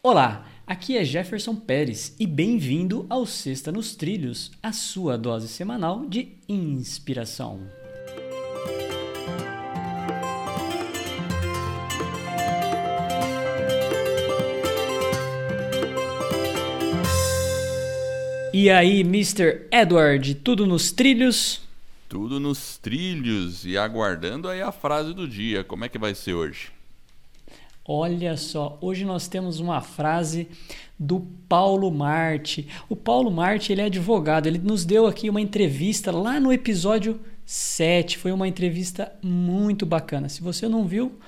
Olá, aqui é Jefferson Pérez e bem-vindo ao Sexta nos Trilhos, a sua dose semanal de inspiração. E aí, Mr. Edward, tudo nos trilhos? Tudo nos trilhos e aguardando aí a frase do dia. Como é que vai ser hoje? Olha só, hoje nós temos uma frase do Paulo Marte. O Paulo Marte, ele é advogado, ele nos deu aqui uma entrevista lá no episódio 7. Foi uma entrevista muito bacana. Se você não viu,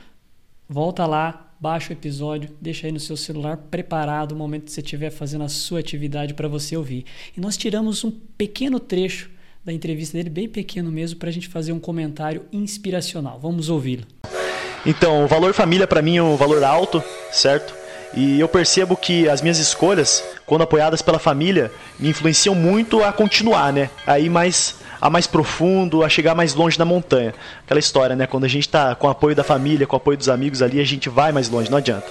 volta lá, baixa o episódio, deixa aí no seu celular preparado o momento que você estiver fazendo a sua atividade para você ouvir. E nós tiramos um pequeno trecho da entrevista dele, bem pequeno mesmo, para a gente fazer um comentário inspiracional. Vamos ouvi-lo. Então, o valor família para mim é um valor alto, certo? E eu percebo que as minhas escolhas, quando apoiadas pela família, me influenciam muito a continuar, né? Aí mais a mais profundo, a chegar mais longe na montanha. Aquela história, né? Quando a gente está com o apoio da família, com o apoio dos amigos ali, a gente vai mais longe, não adianta.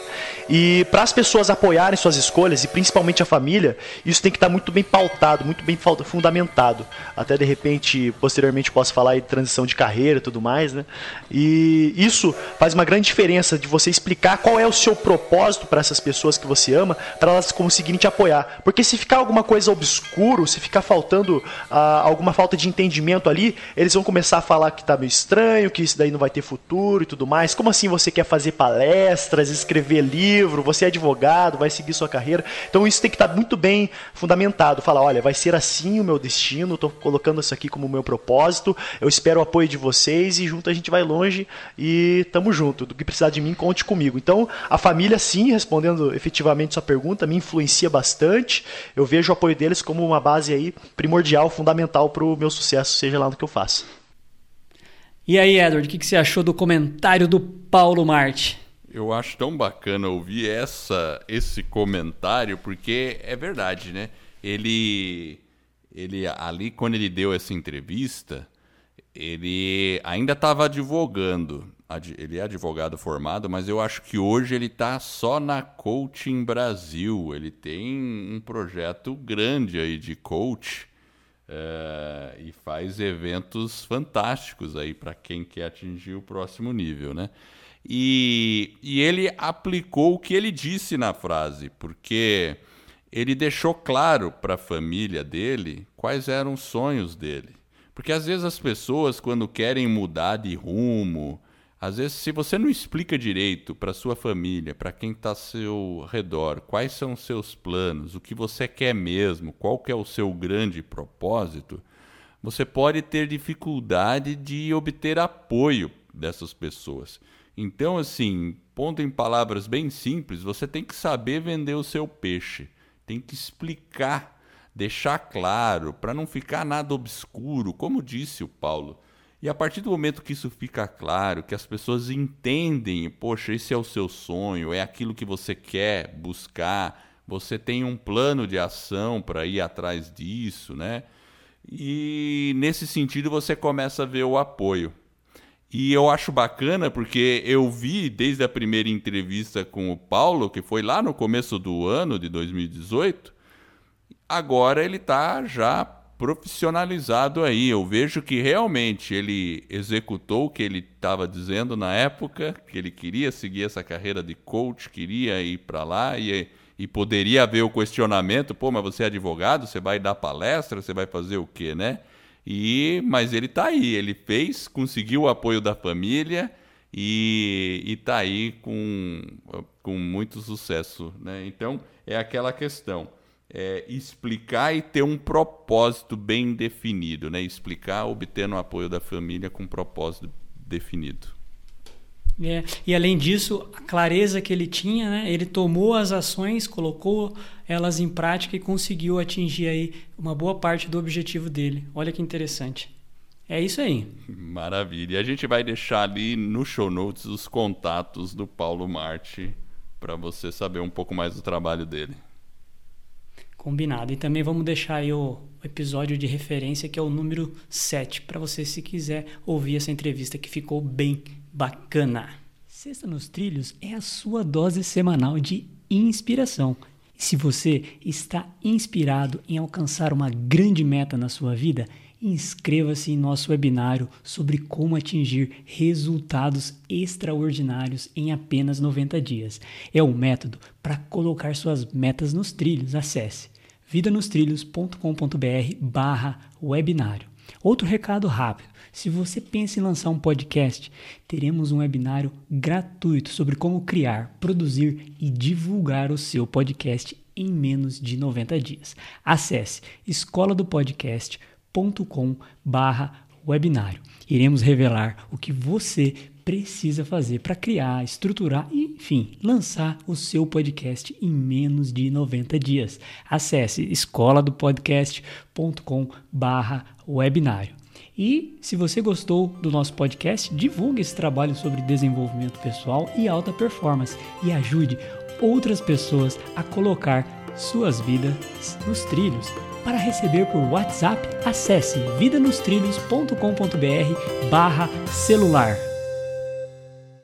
E para as pessoas apoiarem suas escolhas, e principalmente a família, isso tem que estar tá muito bem pautado, muito bem fundamentado. Até de repente, posteriormente, posso falar de transição de carreira e tudo mais, né? E isso faz uma grande diferença de você explicar qual é o seu propósito para essas pessoas que você ama, para elas conseguirem te apoiar. Porque se ficar alguma coisa obscuro, se ficar faltando ah, alguma falta de entendimento ali, eles vão começar a falar que tá meio estranho, que isso daí não vai ter futuro e tudo mais. Como assim você quer fazer palestras, escrever livro, você é advogado, vai seguir sua carreira? Então isso tem que estar tá muito bem fundamentado. Falar, olha, vai ser assim o meu destino, estou colocando isso aqui como meu propósito, eu espero o apoio de vocês e junto a gente vai longe e tamo junto. Do que precisar de mim, conte comigo. Então, a família sim, respondendo efetivamente sua pergunta, me influencia bastante. Eu vejo o apoio deles como uma base aí primordial, fundamental para o meu sucesso sucesso, seja lá no que eu faça. E aí, Edward, o que, que você achou do comentário do Paulo Marte? Eu acho tão bacana ouvir essa, esse comentário, porque é verdade, né? Ele, ele ali, quando ele deu essa entrevista, ele ainda estava advogando. Ele é advogado formado, mas eu acho que hoje ele está só na Coaching Brasil. Ele tem um projeto grande aí de coach é, e faz eventos fantásticos aí para quem quer atingir o próximo nível, né? E, e ele aplicou o que ele disse na frase, porque ele deixou claro para a família dele quais eram os sonhos dele. Porque às vezes as pessoas, quando querem mudar de rumo, às vezes, se você não explica direito para sua família, para quem está ao seu redor, quais são os seus planos, o que você quer mesmo, qual que é o seu grande propósito, você pode ter dificuldade de obter apoio dessas pessoas. Então, assim, pondo em palavras bem simples, você tem que saber vender o seu peixe, tem que explicar, deixar claro, para não ficar nada obscuro, como disse o Paulo. E a partir do momento que isso fica claro, que as pessoas entendem, poxa, esse é o seu sonho, é aquilo que você quer buscar, você tem um plano de ação para ir atrás disso, né? E nesse sentido você começa a ver o apoio. E eu acho bacana porque eu vi desde a primeira entrevista com o Paulo, que foi lá no começo do ano de 2018, agora ele está já profissionalizado aí. Eu vejo que realmente ele executou o que ele estava dizendo na época, que ele queria seguir essa carreira de coach, queria ir para lá e, e poderia haver o questionamento, pô, mas você é advogado, você vai dar palestra, você vai fazer o quê, né? E mas ele está aí, ele fez, conseguiu o apoio da família e está aí com, com muito sucesso, né? Então é aquela questão é, explicar e ter um propósito bem definido, né? Explicar obtendo o apoio da família com um propósito definido. É, e além disso, a clareza que ele tinha, né? ele tomou as ações, colocou elas em prática e conseguiu atingir aí uma boa parte do objetivo dele. Olha que interessante. É isso aí. Maravilha. E a gente vai deixar ali no show notes os contatos do Paulo Marte para você saber um pouco mais do trabalho dele. Combinado. E também vamos deixar aí o episódio de referência, que é o número 7, para você, se quiser, ouvir essa entrevista que ficou bem bacana. Sexta nos Trilhos é a sua dose semanal de inspiração. E se você está inspirado em alcançar uma grande meta na sua vida, inscreva-se em nosso webinário sobre como atingir resultados extraordinários em apenas 90 dias. É um método para colocar suas metas nos trilhos. Acesse vidanostrilhos.com.br barra webinário. Outro recado rápido. Se você pensa em lançar um podcast, teremos um webinário gratuito sobre como criar, produzir e divulgar o seu podcast em menos de 90 dias. Acesse escola do podcast.com/webinário. Iremos revelar o que você precisa fazer para criar, estruturar e, enfim, lançar o seu podcast em menos de 90 dias. Acesse escola do podcast.com/webinário. E se você gostou do nosso podcast, divulgue esse trabalho sobre desenvolvimento pessoal e alta performance e ajude outras pessoas a colocar suas vidas nos trilhos. Para receber por WhatsApp, acesse vidanostrilhos.com.br barra celular.